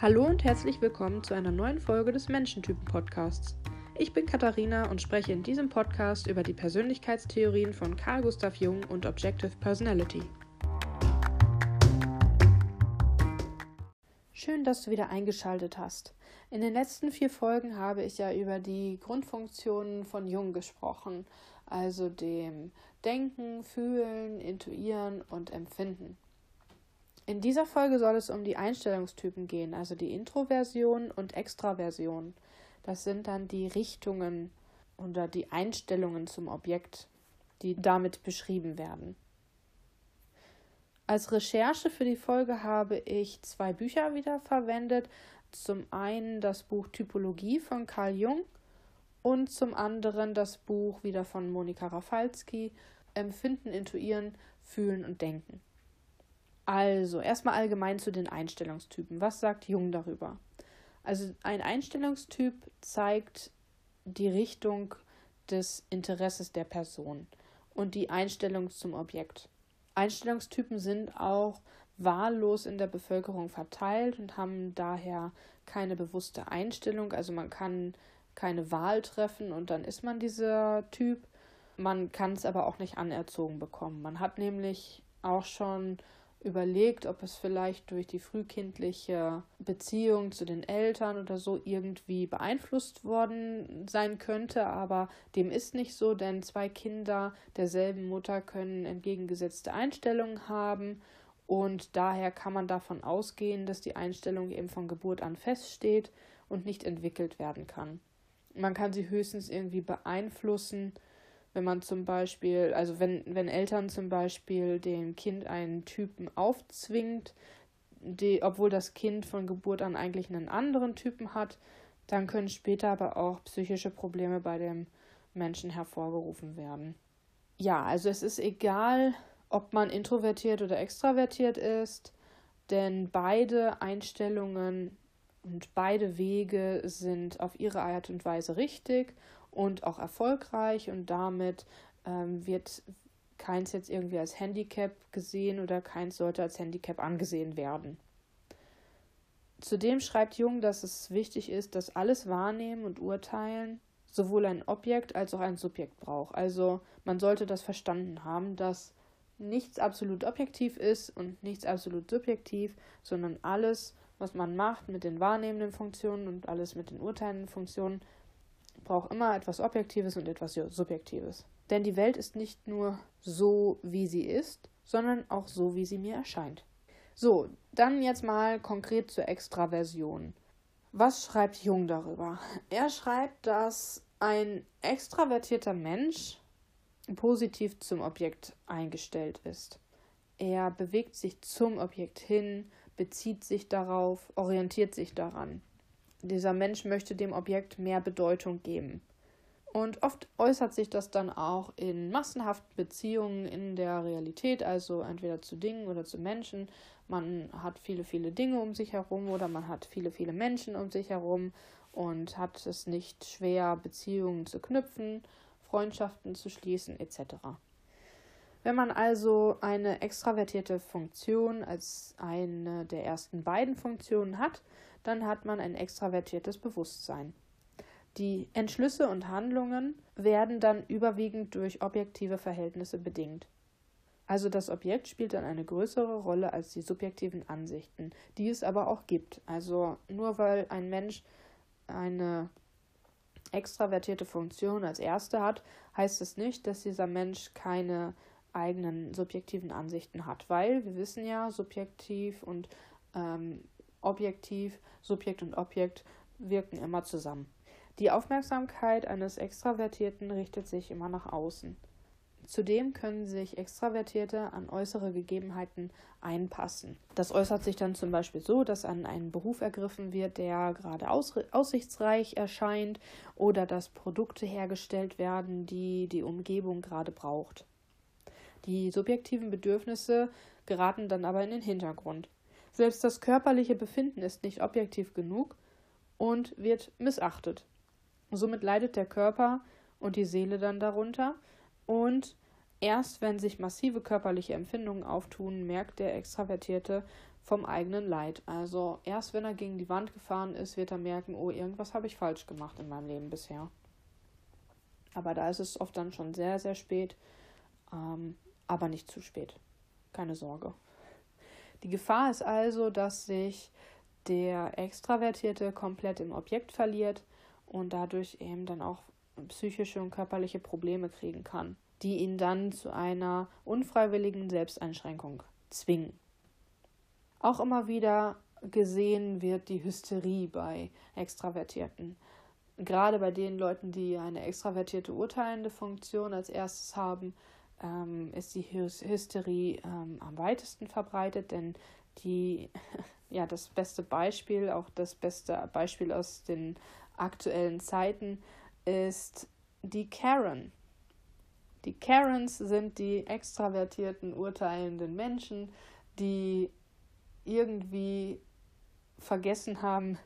Hallo und herzlich willkommen zu einer neuen Folge des Menschentypen-Podcasts. Ich bin Katharina und spreche in diesem Podcast über die Persönlichkeitstheorien von Carl Gustav Jung und Objective Personality. Schön, dass du wieder eingeschaltet hast. In den letzten vier Folgen habe ich ja über die Grundfunktionen von Jung gesprochen, also dem Denken, Fühlen, Intuieren und Empfinden. In dieser Folge soll es um die Einstellungstypen gehen, also die Introversion und Extraversion. Das sind dann die Richtungen oder die Einstellungen zum Objekt, die damit beschrieben werden. Als Recherche für die Folge habe ich zwei Bücher wieder verwendet. Zum einen das Buch Typologie von Carl Jung und zum anderen das Buch wieder von Monika Rafalski Empfinden, Intuieren, Fühlen und Denken. Also, erstmal allgemein zu den Einstellungstypen. Was sagt Jung darüber? Also, ein Einstellungstyp zeigt die Richtung des Interesses der Person und die Einstellung zum Objekt. Einstellungstypen sind auch wahllos in der Bevölkerung verteilt und haben daher keine bewusste Einstellung. Also man kann keine Wahl treffen und dann ist man dieser Typ. Man kann es aber auch nicht anerzogen bekommen. Man hat nämlich auch schon überlegt, ob es vielleicht durch die frühkindliche Beziehung zu den Eltern oder so irgendwie beeinflusst worden sein könnte, aber dem ist nicht so, denn zwei Kinder derselben Mutter können entgegengesetzte Einstellungen haben und daher kann man davon ausgehen, dass die Einstellung eben von Geburt an feststeht und nicht entwickelt werden kann. Man kann sie höchstens irgendwie beeinflussen, wenn man zum Beispiel, also wenn, wenn Eltern zum Beispiel dem Kind einen Typen aufzwingt, die, obwohl das Kind von Geburt an eigentlich einen anderen Typen hat, dann können später aber auch psychische Probleme bei dem Menschen hervorgerufen werden. Ja, also es ist egal, ob man introvertiert oder extravertiert ist, denn beide Einstellungen und beide Wege sind auf ihre Art und Weise richtig und auch erfolgreich und damit ähm, wird keins jetzt irgendwie als Handicap gesehen oder keins sollte als Handicap angesehen werden. Zudem schreibt Jung, dass es wichtig ist, dass alles Wahrnehmen und Urteilen sowohl ein Objekt als auch ein Subjekt braucht. Also man sollte das verstanden haben, dass nichts absolut objektiv ist und nichts absolut subjektiv, sondern alles, was man macht mit den wahrnehmenden Funktionen und alles mit den urteilenden Funktionen, braucht immer etwas Objektives und etwas Subjektives. Denn die Welt ist nicht nur so, wie sie ist, sondern auch so, wie sie mir erscheint. So, dann jetzt mal konkret zur Extraversion. Was schreibt Jung darüber? Er schreibt, dass ein extravertierter Mensch positiv zum Objekt eingestellt ist. Er bewegt sich zum Objekt hin, bezieht sich darauf, orientiert sich daran. Dieser Mensch möchte dem Objekt mehr Bedeutung geben. Und oft äußert sich das dann auch in massenhaften Beziehungen in der Realität, also entweder zu Dingen oder zu Menschen. Man hat viele, viele Dinge um sich herum oder man hat viele, viele Menschen um sich herum und hat es nicht schwer, Beziehungen zu knüpfen, Freundschaften zu schließen etc. Wenn man also eine extravertierte Funktion als eine der ersten beiden Funktionen hat, dann hat man ein extravertiertes Bewusstsein. Die Entschlüsse und Handlungen werden dann überwiegend durch objektive Verhältnisse bedingt. Also das Objekt spielt dann eine größere Rolle als die subjektiven Ansichten, die es aber auch gibt. Also nur weil ein Mensch eine extravertierte Funktion als erste hat, heißt es nicht, dass dieser Mensch keine eigenen subjektiven Ansichten hat, weil wir wissen ja, subjektiv und ähm, objektiv, Subjekt und Objekt wirken immer zusammen. Die Aufmerksamkeit eines Extravertierten richtet sich immer nach außen. Zudem können sich Extravertierte an äußere Gegebenheiten einpassen. Das äußert sich dann zum Beispiel so, dass an einen Beruf ergriffen wird, der gerade aussichtsreich erscheint oder dass Produkte hergestellt werden, die die Umgebung gerade braucht. Die subjektiven Bedürfnisse geraten dann aber in den Hintergrund. Selbst das körperliche Befinden ist nicht objektiv genug und wird missachtet. Somit leidet der Körper und die Seele dann darunter und Erst wenn sich massive körperliche Empfindungen auftun, merkt der Extravertierte vom eigenen Leid. Also erst wenn er gegen die Wand gefahren ist, wird er merken, oh, irgendwas habe ich falsch gemacht in meinem Leben bisher. Aber da ist es oft dann schon sehr, sehr spät, ähm, aber nicht zu spät. Keine Sorge. Die Gefahr ist also, dass sich der Extravertierte komplett im Objekt verliert und dadurch eben dann auch psychische und körperliche Probleme kriegen kann, die ihn dann zu einer unfreiwilligen Selbsteinschränkung zwingen. Auch immer wieder gesehen wird die Hysterie bei Extravertierten. Gerade bei den Leuten, die eine extravertierte urteilende Funktion als erstes haben, ähm, ist die Hysterie ähm, am weitesten verbreitet, denn die, ja, das beste Beispiel, auch das beste Beispiel aus den aktuellen Zeiten, ist die Karen. Die Karens sind die extravertierten, urteilenden Menschen, die irgendwie vergessen haben,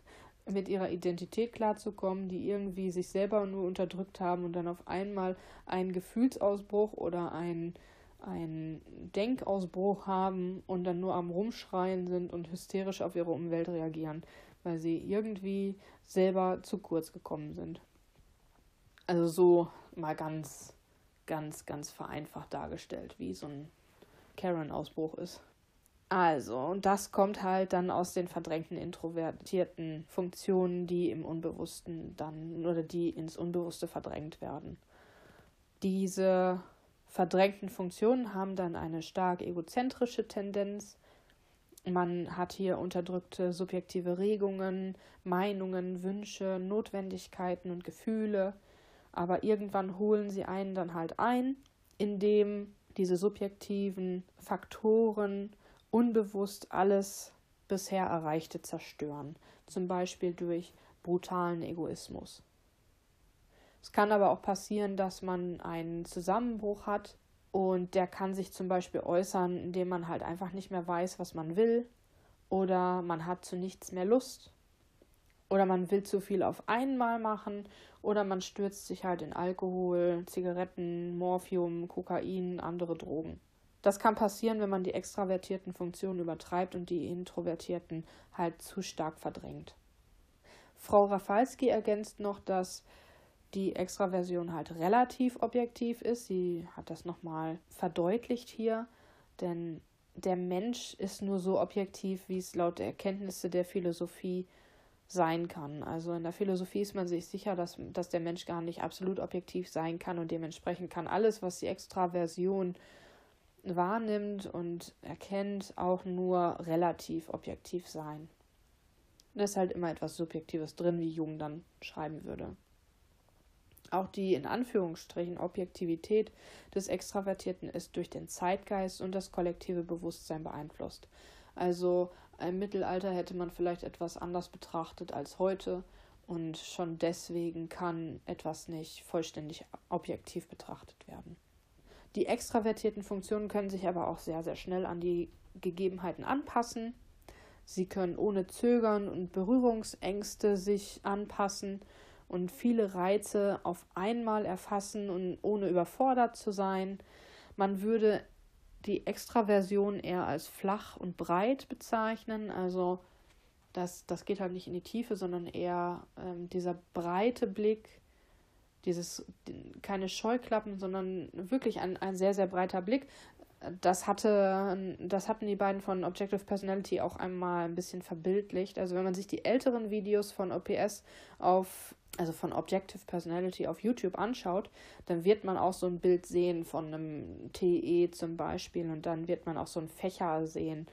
mit ihrer Identität klarzukommen, die irgendwie sich selber nur unterdrückt haben und dann auf einmal einen Gefühlsausbruch oder einen, einen Denkausbruch haben und dann nur am Rumschreien sind und hysterisch auf ihre Umwelt reagieren, weil sie irgendwie selber zu kurz gekommen sind. Also so mal ganz, ganz, ganz vereinfacht dargestellt, wie so ein Karen-Ausbruch ist. Also, und das kommt halt dann aus den verdrängten, introvertierten Funktionen, die im Unbewussten dann oder die ins Unbewusste verdrängt werden. Diese verdrängten Funktionen haben dann eine stark egozentrische Tendenz. Man hat hier unterdrückte subjektive Regungen, Meinungen, Wünsche, Notwendigkeiten und Gefühle, aber irgendwann holen sie einen dann halt ein, indem diese subjektiven Faktoren unbewusst alles bisher Erreichte zerstören, zum Beispiel durch brutalen Egoismus. Es kann aber auch passieren, dass man einen Zusammenbruch hat und der kann sich zum Beispiel äußern, indem man halt einfach nicht mehr weiß, was man will oder man hat zu nichts mehr Lust oder man will zu viel auf einmal machen oder man stürzt sich halt in Alkohol, Zigaretten, Morphium, Kokain, andere Drogen. Das kann passieren, wenn man die extravertierten Funktionen übertreibt und die introvertierten halt zu stark verdrängt. Frau Rafalski ergänzt noch, dass die Extraversion halt relativ objektiv ist. Sie hat das nochmal verdeutlicht hier, denn der Mensch ist nur so objektiv, wie es laut der Erkenntnisse der Philosophie sein kann. Also in der Philosophie ist man sich sicher, dass, dass der Mensch gar nicht absolut objektiv sein kann und dementsprechend kann alles, was die Extraversion wahrnimmt und erkennt, auch nur relativ objektiv sein. Da ist halt immer etwas Subjektives drin, wie Jung dann schreiben würde. Auch die in Anführungsstrichen Objektivität des Extravertierten ist durch den Zeitgeist und das kollektive Bewusstsein beeinflusst. Also im Mittelalter hätte man vielleicht etwas anders betrachtet als heute und schon deswegen kann etwas nicht vollständig objektiv betrachtet werden. Die extravertierten Funktionen können sich aber auch sehr, sehr schnell an die Gegebenheiten anpassen. Sie können ohne Zögern und Berührungsängste sich anpassen und viele Reize auf einmal erfassen und ohne überfordert zu sein. Man würde die Extraversion eher als flach und breit bezeichnen. Also das, das geht halt nicht in die Tiefe, sondern eher ähm, dieser breite Blick dieses keine Scheuklappen, sondern wirklich ein, ein sehr, sehr breiter Blick. Das hatte, das hatten die beiden von Objective Personality auch einmal ein bisschen verbildlicht. Also wenn man sich die älteren Videos von OPS auf, also von Objective Personality auf YouTube anschaut, dann wird man auch so ein Bild sehen von einem TE zum Beispiel und dann wird man auch so ein Fächer sehen.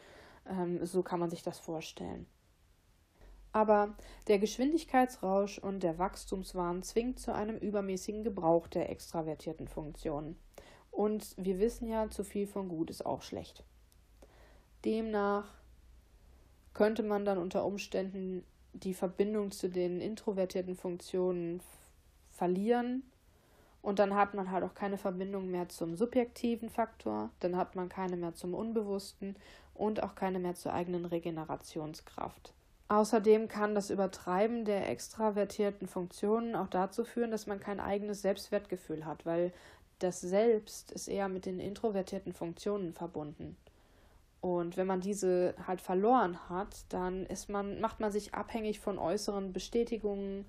Ähm, so kann man sich das vorstellen. Aber der Geschwindigkeitsrausch und der Wachstumswahn zwingt zu einem übermäßigen Gebrauch der extravertierten Funktionen. Und wir wissen ja, zu viel von gut ist auch schlecht. Demnach könnte man dann unter Umständen die Verbindung zu den introvertierten Funktionen verlieren und dann hat man halt auch keine Verbindung mehr zum subjektiven Faktor, dann hat man keine mehr zum Unbewussten und auch keine mehr zur eigenen Regenerationskraft. Außerdem kann das Übertreiben der extravertierten Funktionen auch dazu führen, dass man kein eigenes Selbstwertgefühl hat, weil das Selbst ist eher mit den introvertierten Funktionen verbunden. Und wenn man diese halt verloren hat, dann ist man, macht man sich abhängig von äußeren Bestätigungen.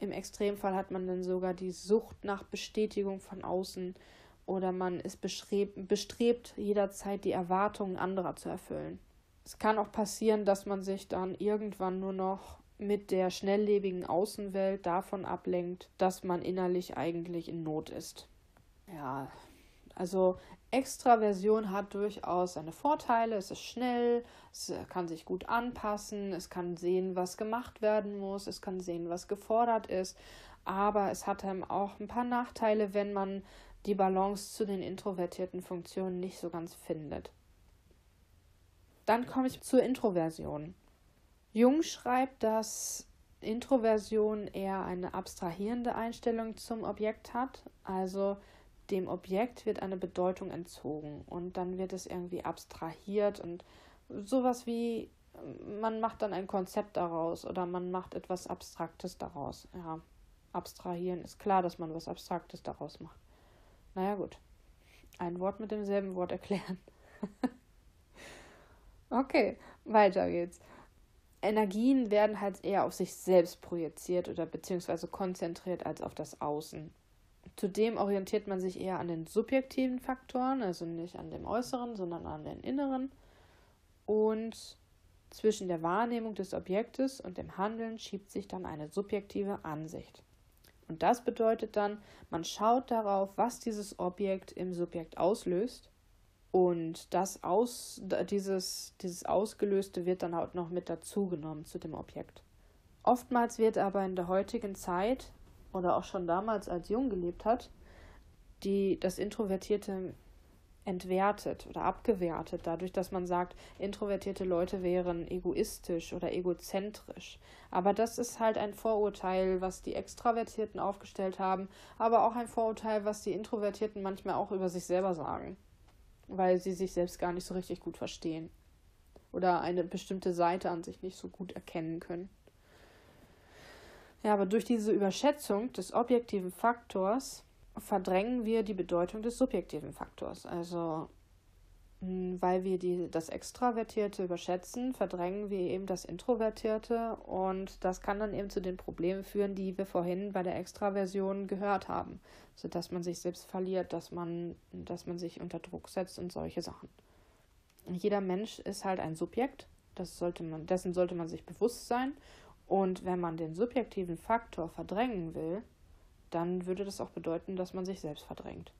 Im Extremfall hat man dann sogar die Sucht nach Bestätigung von außen oder man ist bestrebt, bestrebt jederzeit die Erwartungen anderer zu erfüllen. Es kann auch passieren, dass man sich dann irgendwann nur noch mit der schnelllebigen Außenwelt davon ablenkt, dass man innerlich eigentlich in Not ist. Ja, also Extraversion hat durchaus seine Vorteile. Es ist schnell, es kann sich gut anpassen, es kann sehen, was gemacht werden muss, es kann sehen, was gefordert ist. Aber es hat einem auch ein paar Nachteile, wenn man die Balance zu den introvertierten Funktionen nicht so ganz findet. Dann komme ich zur Introversion. Jung schreibt, dass Introversion eher eine abstrahierende Einstellung zum Objekt hat. Also dem Objekt wird eine Bedeutung entzogen und dann wird es irgendwie abstrahiert und sowas wie man macht dann ein Konzept daraus oder man macht etwas Abstraktes daraus. Ja, abstrahieren ist klar, dass man was Abstraktes daraus macht. Naja, gut. Ein Wort mit demselben Wort erklären. okay, weiter geht's. Energien werden halt eher auf sich selbst projiziert oder beziehungsweise konzentriert als auf das Außen. Zudem orientiert man sich eher an den subjektiven Faktoren, also nicht an dem äußeren, sondern an den inneren. Und zwischen der Wahrnehmung des Objektes und dem Handeln schiebt sich dann eine subjektive Ansicht. Und das bedeutet dann, man schaut darauf, was dieses Objekt im Subjekt auslöst. Und das aus, dieses, dieses Ausgelöste wird dann auch noch mit dazugenommen zu dem Objekt. Oftmals wird aber in der heutigen Zeit oder auch schon damals als Jung gelebt hat, die das Introvertierte entwertet oder abgewertet, dadurch, dass man sagt, introvertierte Leute wären egoistisch oder egozentrisch. Aber das ist halt ein Vorurteil, was die Extravertierten aufgestellt haben, aber auch ein Vorurteil, was die Introvertierten manchmal auch über sich selber sagen, weil sie sich selbst gar nicht so richtig gut verstehen oder eine bestimmte Seite an sich nicht so gut erkennen können. Ja, aber durch diese Überschätzung des objektiven Faktors verdrängen wir die Bedeutung des subjektiven Faktors. Also weil wir die, das Extravertierte überschätzen, verdrängen wir eben das Introvertierte und das kann dann eben zu den Problemen führen, die wir vorhin bei der Extraversion gehört haben. Also dass man sich selbst verliert, dass man, dass man sich unter Druck setzt und solche Sachen. Jeder Mensch ist halt ein Subjekt, das sollte man, dessen sollte man sich bewusst sein. Und wenn man den subjektiven Faktor verdrängen will, dann würde das auch bedeuten, dass man sich selbst verdrängt.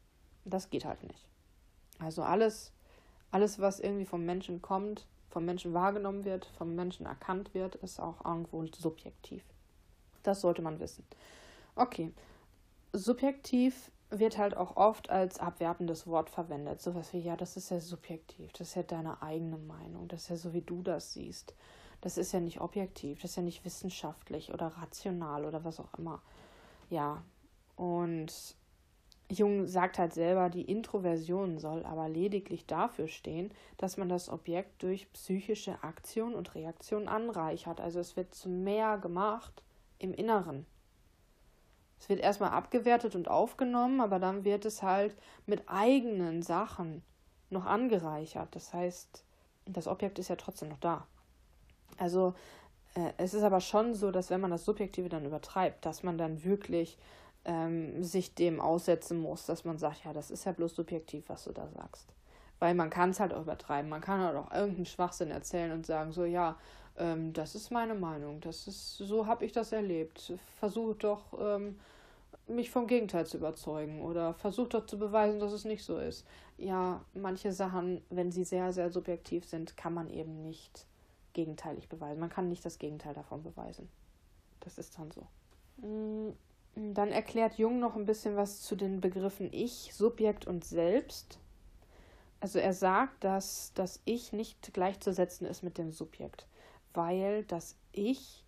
Das geht halt nicht. Also alles, alles, was irgendwie vom Menschen kommt, vom Menschen wahrgenommen wird, vom Menschen erkannt wird, ist auch irgendwo subjektiv. Das sollte man wissen. Okay. Subjektiv wird halt auch oft als abwertendes Wort verwendet. Sowas wie, ja, das ist ja subjektiv, das ist ja deine eigene Meinung, das ist ja so, wie du das siehst. Das ist ja nicht objektiv, das ist ja nicht wissenschaftlich oder rational oder was auch immer. Ja, und Jung sagt halt selber, die Introversion soll aber lediglich dafür stehen, dass man das Objekt durch psychische Aktion und Reaktion anreichert. Also es wird zu mehr gemacht im Inneren. Es wird erstmal abgewertet und aufgenommen, aber dann wird es halt mit eigenen Sachen noch angereichert. Das heißt, das Objekt ist ja trotzdem noch da. Also äh, es ist aber schon so, dass wenn man das Subjektive dann übertreibt, dass man dann wirklich ähm, sich dem aussetzen muss, dass man sagt, ja, das ist ja bloß subjektiv, was du da sagst. Weil man kann es halt auch übertreiben. Man kann halt auch irgendeinen Schwachsinn erzählen und sagen, so, ja, ähm, das ist meine Meinung, das ist, so habe ich das erlebt. Versuch doch, ähm, mich vom Gegenteil zu überzeugen oder versuch doch zu beweisen, dass es nicht so ist. Ja, manche Sachen, wenn sie sehr, sehr subjektiv sind, kann man eben nicht gegenteilig beweisen. Man kann nicht das Gegenteil davon beweisen. Das ist dann so. Mm, dann erklärt Jung noch ein bisschen was zu den Begriffen Ich, Subjekt und Selbst. Also er sagt, dass das Ich nicht gleichzusetzen ist mit dem Subjekt, weil das Ich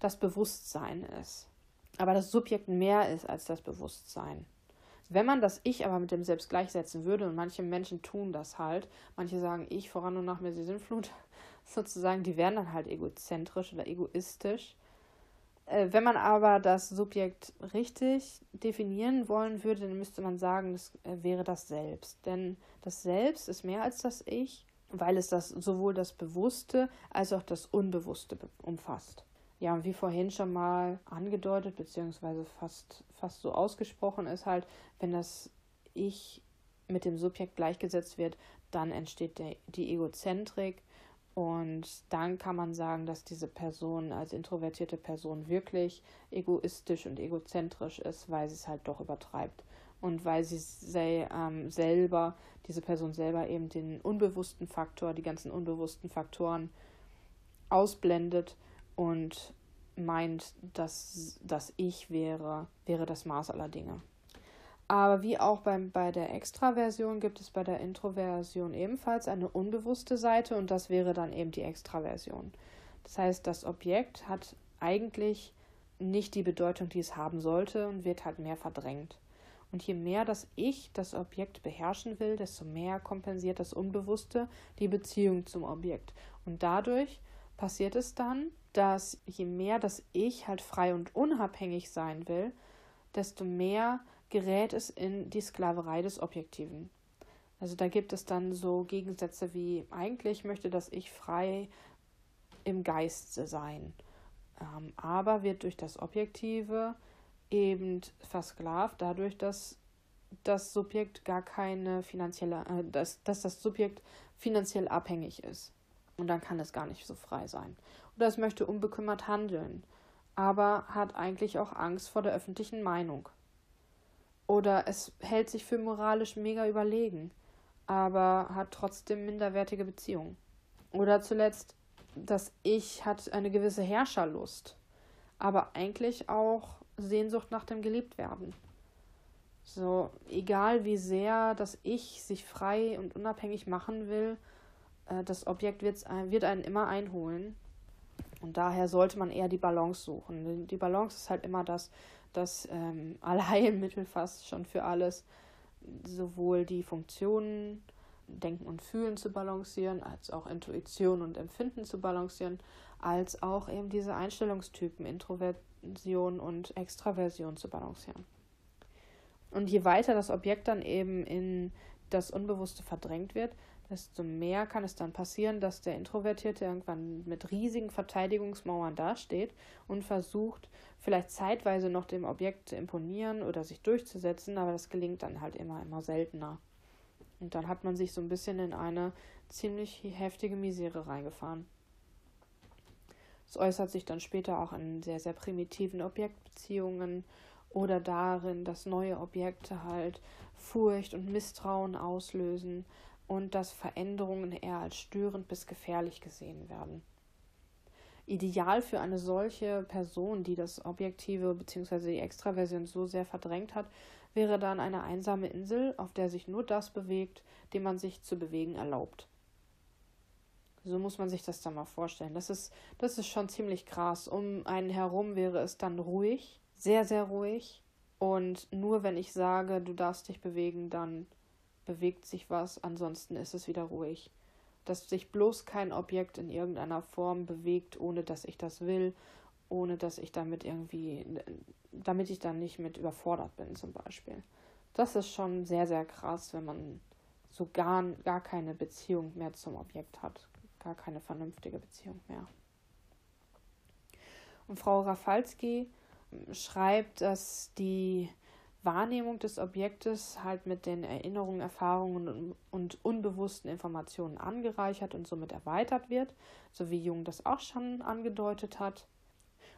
das Bewusstsein ist. Aber das Subjekt mehr ist als das Bewusstsein. Wenn man das Ich aber mit dem Selbst gleichsetzen würde, und manche Menschen tun das halt, manche sagen Ich voran und nach mir sie sind Flut, sozusagen, die wären dann halt egozentrisch oder egoistisch wenn man aber das Subjekt richtig definieren wollen würde, dann müsste man sagen, das äh, wäre das Selbst. Denn das Selbst ist mehr als das Ich, weil es das sowohl das Bewusste als auch das Unbewusste umfasst. Ja, und wie vorhin schon mal angedeutet, beziehungsweise fast, fast so ausgesprochen ist halt, wenn das Ich mit dem Subjekt gleichgesetzt wird, dann entsteht der, die Egozentrik und dann kann man sagen, dass diese Person als introvertierte Person wirklich egoistisch und egozentrisch ist, weil sie es halt doch übertreibt. Und weil sie sel ähm, selber, diese Person selber eben den unbewussten Faktor, die ganzen unbewussten Faktoren ausblendet und meint, dass das Ich wäre, wäre das Maß aller Dinge. Aber wie auch beim, bei der Extraversion gibt es bei der Introversion ebenfalls eine unbewusste Seite und das wäre dann eben die Extraversion. Das heißt, das Objekt hat eigentlich nicht die Bedeutung, die es haben sollte und wird halt mehr verdrängt. Und je mehr das Ich das Objekt beherrschen will, desto mehr kompensiert das Unbewusste die Beziehung zum Objekt. Und dadurch passiert es dann, dass je mehr das Ich halt frei und unabhängig sein will, desto mehr gerät es in die Sklaverei des Objektiven. Also da gibt es dann so Gegensätze wie eigentlich möchte das Ich frei im Geiste sein, ähm, aber wird durch das Objektive eben versklavt, dadurch, dass das Subjekt gar keine finanzielle, äh, dass, dass das Subjekt finanziell abhängig ist. Und dann kann es gar nicht so frei sein. Oder es möchte unbekümmert handeln, aber hat eigentlich auch Angst vor der öffentlichen Meinung. Oder es hält sich für moralisch mega überlegen, aber hat trotzdem minderwertige Beziehungen. Oder zuletzt, das Ich hat eine gewisse Herrscherlust, aber eigentlich auch Sehnsucht nach dem Geliebtwerden. So, egal wie sehr das Ich sich frei und unabhängig machen will, äh, das Objekt wird einen immer einholen. Und daher sollte man eher die Balance suchen. Die Balance ist halt immer das, das ähm, Allheilmittel fast schon für alles, sowohl die Funktionen, Denken und Fühlen zu balancieren, als auch Intuition und Empfinden zu balancieren, als auch eben diese Einstellungstypen Introversion und Extraversion zu balancieren. Und je weiter das Objekt dann eben in das Unbewusste verdrängt wird, desto mehr kann es dann passieren, dass der Introvertierte irgendwann mit riesigen Verteidigungsmauern dasteht und versucht, vielleicht zeitweise noch dem Objekt zu imponieren oder sich durchzusetzen, aber das gelingt dann halt immer, immer seltener. Und dann hat man sich so ein bisschen in eine ziemlich heftige Misere reingefahren. Es äußert sich dann später auch in sehr, sehr primitiven Objektbeziehungen oder darin, dass neue Objekte halt Furcht und Misstrauen auslösen und dass Veränderungen eher als störend bis gefährlich gesehen werden. Ideal für eine solche Person, die das Objektive bzw. die Extraversion so sehr verdrängt hat, wäre dann eine einsame Insel, auf der sich nur das bewegt, dem man sich zu bewegen erlaubt. So muss man sich das dann mal vorstellen. Das ist, das ist schon ziemlich krass. Um einen herum wäre es dann ruhig, sehr, sehr ruhig. Und nur wenn ich sage, du darfst dich bewegen, dann bewegt sich was, ansonsten ist es wieder ruhig. Dass sich bloß kein Objekt in irgendeiner Form bewegt, ohne dass ich das will, ohne dass ich damit irgendwie, damit ich dann nicht mit überfordert bin zum Beispiel. Das ist schon sehr, sehr krass, wenn man so gar, gar keine Beziehung mehr zum Objekt hat. Gar keine vernünftige Beziehung mehr. Und Frau Rafalski schreibt, dass die Wahrnehmung des Objektes halt mit den Erinnerungen, Erfahrungen und unbewussten Informationen angereichert und somit erweitert wird, so wie Jung das auch schon angedeutet hat.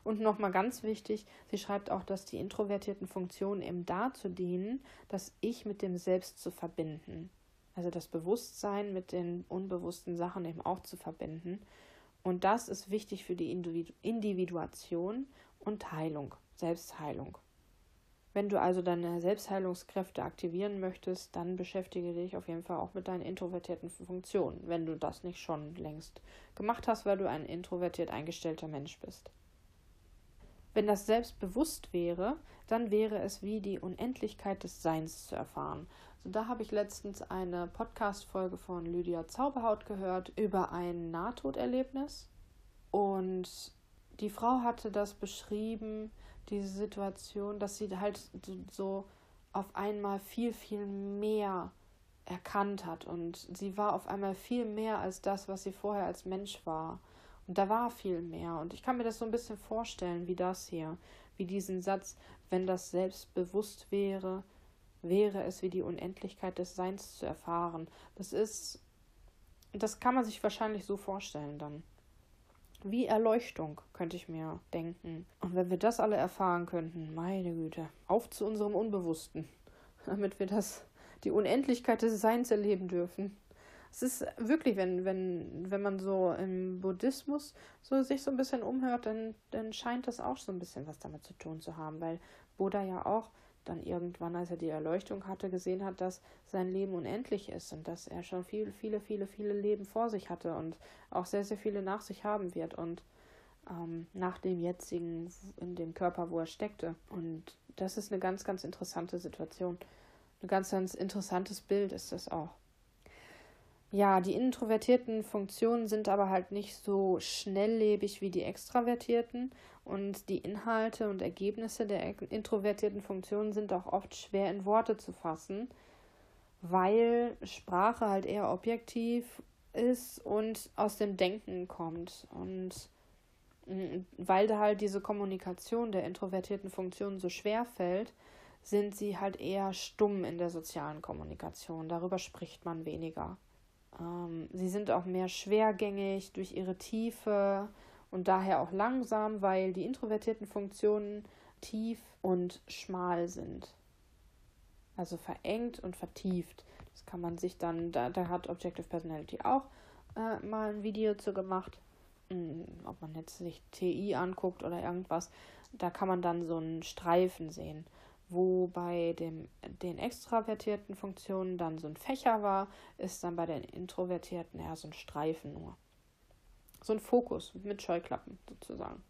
Und nochmal ganz wichtig, sie schreibt auch, dass die introvertierten Funktionen eben dazu dienen, das Ich mit dem Selbst zu verbinden. Also das Bewusstsein mit den unbewussten Sachen eben auch zu verbinden. Und das ist wichtig für die Individuation und Heilung, Selbstheilung. Wenn du also deine Selbstheilungskräfte aktivieren möchtest, dann beschäftige dich auf jeden Fall auch mit deinen introvertierten Funktionen, wenn du das nicht schon längst gemacht hast, weil du ein introvertiert eingestellter Mensch bist. Wenn das selbst bewusst wäre, dann wäre es wie die Unendlichkeit des Seins zu erfahren. Also da habe ich letztens eine Podcast-Folge von Lydia Zauberhaut gehört über ein Nahtoderlebnis. Und die Frau hatte das beschrieben, diese Situation, dass sie halt so auf einmal viel, viel mehr erkannt hat und sie war auf einmal viel mehr als das, was sie vorher als Mensch war. Und da war viel mehr. Und ich kann mir das so ein bisschen vorstellen, wie das hier, wie diesen Satz, wenn das selbst bewusst wäre, wäre es wie die Unendlichkeit des Seins zu erfahren. Das ist, das kann man sich wahrscheinlich so vorstellen dann. Wie Erleuchtung, könnte ich mir denken. Und wenn wir das alle erfahren könnten, meine Güte, auf zu unserem Unbewussten, damit wir das, die Unendlichkeit des Seins erleben dürfen. Es ist wirklich, wenn, wenn, wenn man so im Buddhismus so sich so ein bisschen umhört, dann, dann scheint das auch so ein bisschen was damit zu tun zu haben, weil Buddha ja auch dann irgendwann, als er die Erleuchtung hatte, gesehen hat, dass sein Leben unendlich ist und dass er schon viele, viele, viele, viele Leben vor sich hatte und auch sehr, sehr viele nach sich haben wird und ähm, nach dem jetzigen, in dem Körper, wo er steckte. Und das ist eine ganz, ganz interessante Situation. Ein ganz, ganz interessantes Bild ist das auch. Ja, die introvertierten Funktionen sind aber halt nicht so schnelllebig wie die extravertierten und die Inhalte und Ergebnisse der introvertierten Funktionen sind auch oft schwer in Worte zu fassen, weil Sprache halt eher objektiv ist und aus dem Denken kommt und mm, weil da halt diese Kommunikation der introvertierten Funktionen so schwer fällt, sind sie halt eher stumm in der sozialen Kommunikation. Darüber spricht man weniger. Ähm, sie sind auch mehr schwergängig durch ihre Tiefe und daher auch langsam, weil die introvertierten Funktionen tief und schmal sind. Also verengt und vertieft. Das kann man sich dann, da, da hat Objective Personality auch äh, mal ein Video zu gemacht. Hm, ob man jetzt sich TI anguckt oder irgendwas, da kann man dann so einen Streifen sehen wo bei dem, den extravertierten Funktionen dann so ein Fächer war, ist dann bei den introvertierten eher so ein Streifen nur. So ein Fokus mit Scheuklappen sozusagen.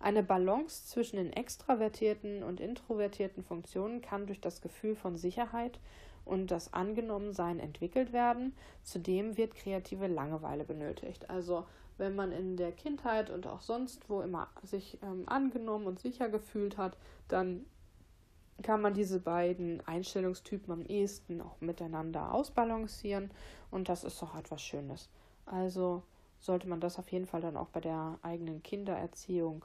Eine Balance zwischen den extravertierten und introvertierten Funktionen kann durch das Gefühl von Sicherheit und das Angenommensein entwickelt werden. Zudem wird kreative Langeweile benötigt. Also wenn man in der Kindheit und auch sonst wo immer sich ähm, angenommen und sicher gefühlt hat, dann kann man diese beiden Einstellungstypen am ehesten auch miteinander ausbalancieren und das ist doch etwas Schönes. Also sollte man das auf jeden Fall dann auch bei der eigenen Kindererziehung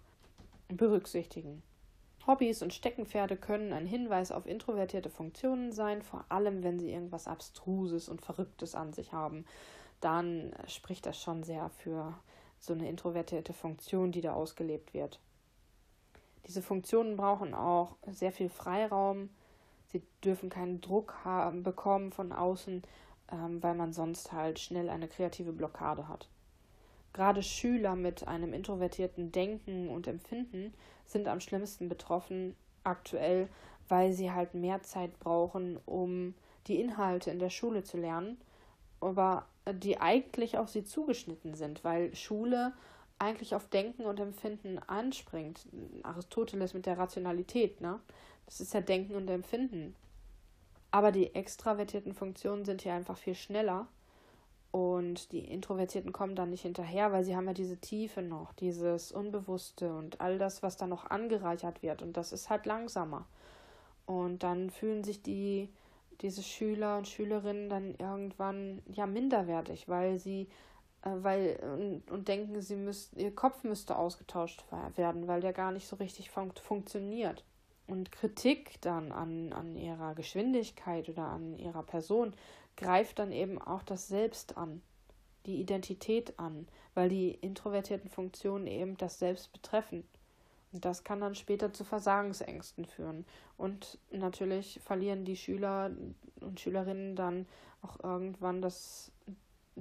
berücksichtigen. Hobbys und Steckenpferde können ein Hinweis auf introvertierte Funktionen sein, vor allem wenn sie irgendwas Abstruses und Verrücktes an sich haben. Dann spricht das schon sehr für so eine introvertierte Funktion, die da ausgelebt wird. Diese Funktionen brauchen auch sehr viel Freiraum. Sie dürfen keinen Druck haben, bekommen von außen, ähm, weil man sonst halt schnell eine kreative Blockade hat. Gerade Schüler mit einem introvertierten Denken und Empfinden sind am schlimmsten betroffen aktuell, weil sie halt mehr Zeit brauchen, um die Inhalte in der Schule zu lernen, aber die eigentlich auf sie zugeschnitten sind, weil Schule eigentlich auf Denken und Empfinden anspringt. Aristoteles mit der Rationalität, ne? Das ist ja Denken und Empfinden. Aber die extravertierten Funktionen sind hier einfach viel schneller. Und die Introvertierten kommen dann nicht hinterher, weil sie haben ja diese Tiefe noch, dieses Unbewusste und all das, was da noch angereichert wird. Und das ist halt langsamer. Und dann fühlen sich die, diese Schüler und Schülerinnen dann irgendwann ja minderwertig, weil sie weil und, und denken, sie müssten, ihr Kopf müsste ausgetauscht werden, weil der gar nicht so richtig fun funktioniert. Und Kritik dann an, an ihrer Geschwindigkeit oder an ihrer Person greift dann eben auch das Selbst an, die Identität an, weil die introvertierten Funktionen eben das Selbst betreffen. Und das kann dann später zu Versagensängsten führen. Und natürlich verlieren die Schüler und Schülerinnen dann auch irgendwann das,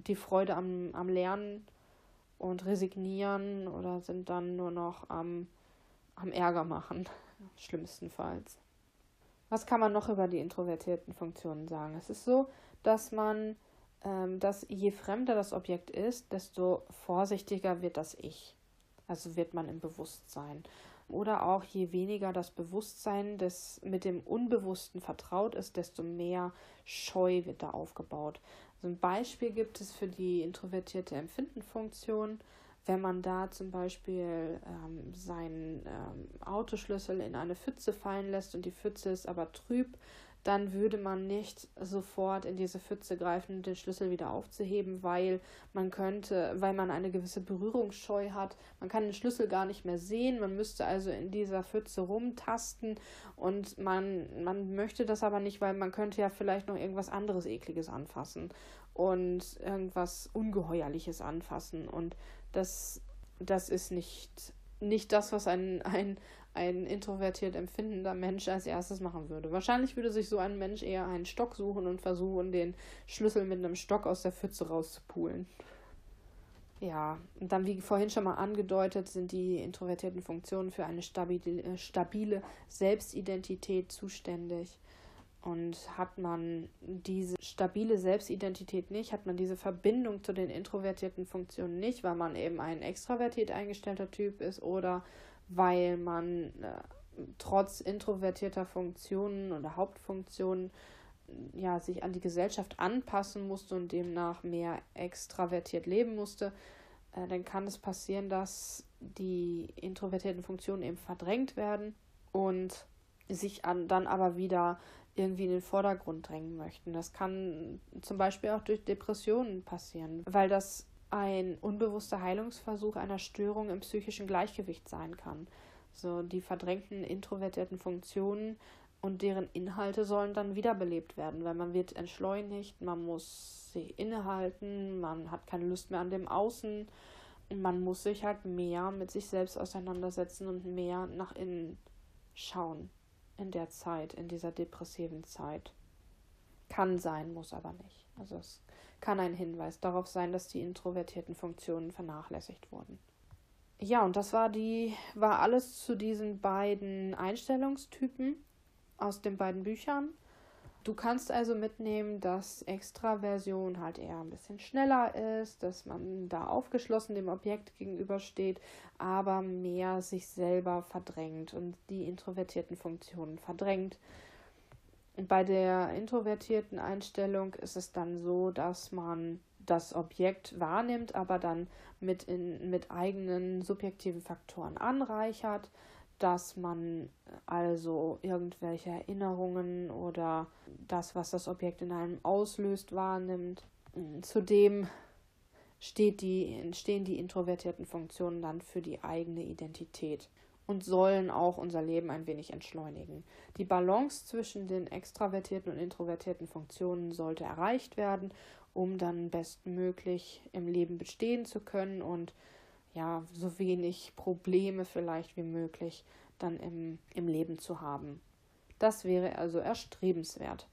die Freude am, am Lernen und resignieren oder sind dann nur noch am, am Ärger machen, schlimmstenfalls. Was kann man noch über die introvertierten Funktionen sagen? Es ist so, dass man, ähm, dass je fremder das Objekt ist, desto vorsichtiger wird das Ich. Also wird man im Bewusstsein. Oder auch je weniger das Bewusstsein des mit dem Unbewussten vertraut ist, desto mehr Scheu wird da aufgebaut. So ein Beispiel gibt es für die introvertierte Empfindenfunktion. wenn man da zum Beispiel ähm, seinen ähm, Autoschlüssel in eine Pfütze fallen lässt und die Pfütze ist aber trüb, dann würde man nicht sofort in diese Pfütze greifen den Schlüssel wieder aufzuheben, weil man könnte, weil man eine gewisse Berührungsscheu hat. Man kann den Schlüssel gar nicht mehr sehen. Man müsste also in dieser Pfütze rumtasten und man, man möchte das aber nicht, weil man könnte ja vielleicht noch irgendwas anderes Ekliges anfassen und irgendwas Ungeheuerliches anfassen. Und das, das ist nicht, nicht das, was ein, ein ein introvertiert empfindender Mensch als erstes machen würde. Wahrscheinlich würde sich so ein Mensch eher einen Stock suchen und versuchen, den Schlüssel mit einem Stock aus der Pfütze rauszupulen. Ja, und dann, wie vorhin schon mal angedeutet, sind die introvertierten Funktionen für eine stabile, äh, stabile Selbstidentität zuständig. Und hat man diese stabile Selbstidentität nicht, hat man diese Verbindung zu den introvertierten Funktionen nicht, weil man eben ein extravertiert eingestellter Typ ist oder weil man äh, trotz introvertierter Funktionen oder Hauptfunktionen ja, sich an die Gesellschaft anpassen musste und demnach mehr extravertiert leben musste, äh, dann kann es passieren, dass die introvertierten Funktionen eben verdrängt werden und sich an, dann aber wieder irgendwie in den Vordergrund drängen möchten. Das kann zum Beispiel auch durch Depressionen passieren, weil das ein unbewusster Heilungsversuch einer Störung im psychischen Gleichgewicht sein kann. So die verdrängten introvertierten Funktionen und deren Inhalte sollen dann wiederbelebt werden, weil man wird entschleunigt, man muss sich innehalten, man hat keine Lust mehr an dem Außen, man muss sich halt mehr mit sich selbst auseinandersetzen und mehr nach innen schauen in der Zeit, in dieser depressiven Zeit. Kann sein, muss aber nicht. Also es kann ein Hinweis darauf sein, dass die introvertierten Funktionen vernachlässigt wurden. Ja, und das war die, war alles zu diesen beiden Einstellungstypen aus den beiden Büchern. Du kannst also mitnehmen, dass Extraversion halt eher ein bisschen schneller ist, dass man da aufgeschlossen dem Objekt gegenübersteht, aber mehr sich selber verdrängt und die introvertierten Funktionen verdrängt. Bei der introvertierten Einstellung ist es dann so, dass man das Objekt wahrnimmt, aber dann mit, in, mit eigenen subjektiven Faktoren anreichert, dass man also irgendwelche Erinnerungen oder das, was das Objekt in einem auslöst, wahrnimmt. Zudem steht die, stehen die introvertierten Funktionen dann für die eigene Identität und sollen auch unser Leben ein wenig entschleunigen. Die Balance zwischen den extravertierten und introvertierten Funktionen sollte erreicht werden, um dann bestmöglich im Leben bestehen zu können und ja, so wenig Probleme vielleicht wie möglich dann im, im Leben zu haben. Das wäre also erstrebenswert.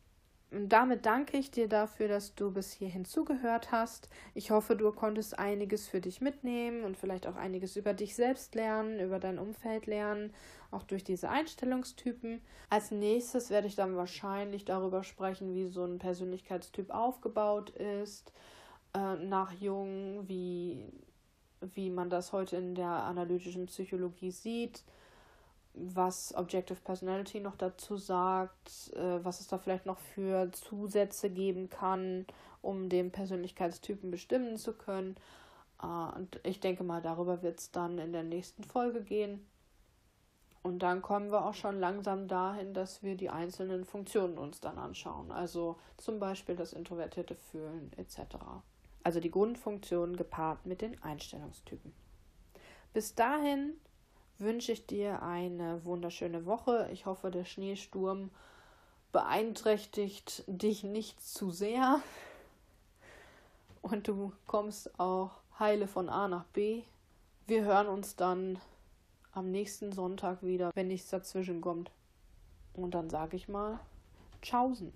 Damit danke ich dir dafür, dass du bis hierhin zugehört hast. Ich hoffe, du konntest einiges für dich mitnehmen und vielleicht auch einiges über dich selbst lernen, über dein Umfeld lernen, auch durch diese Einstellungstypen. Als nächstes werde ich dann wahrscheinlich darüber sprechen, wie so ein Persönlichkeitstyp aufgebaut ist, äh, nach Jung, wie, wie man das heute in der analytischen Psychologie sieht was Objective Personality noch dazu sagt, äh, was es da vielleicht noch für Zusätze geben kann, um den Persönlichkeitstypen bestimmen zu können. Äh, und ich denke mal, darüber wird es dann in der nächsten Folge gehen. Und dann kommen wir auch schon langsam dahin, dass wir die einzelnen Funktionen uns dann anschauen. Also zum Beispiel das introvertierte Fühlen etc. Also die Grundfunktionen gepaart mit den Einstellungstypen. Bis dahin wünsche ich dir eine wunderschöne Woche. Ich hoffe, der Schneesturm beeinträchtigt dich nicht zu sehr und du kommst auch heile von A nach B. Wir hören uns dann am nächsten Sonntag wieder, wenn nichts dazwischen kommt. Und dann sage ich mal, Tschaußen.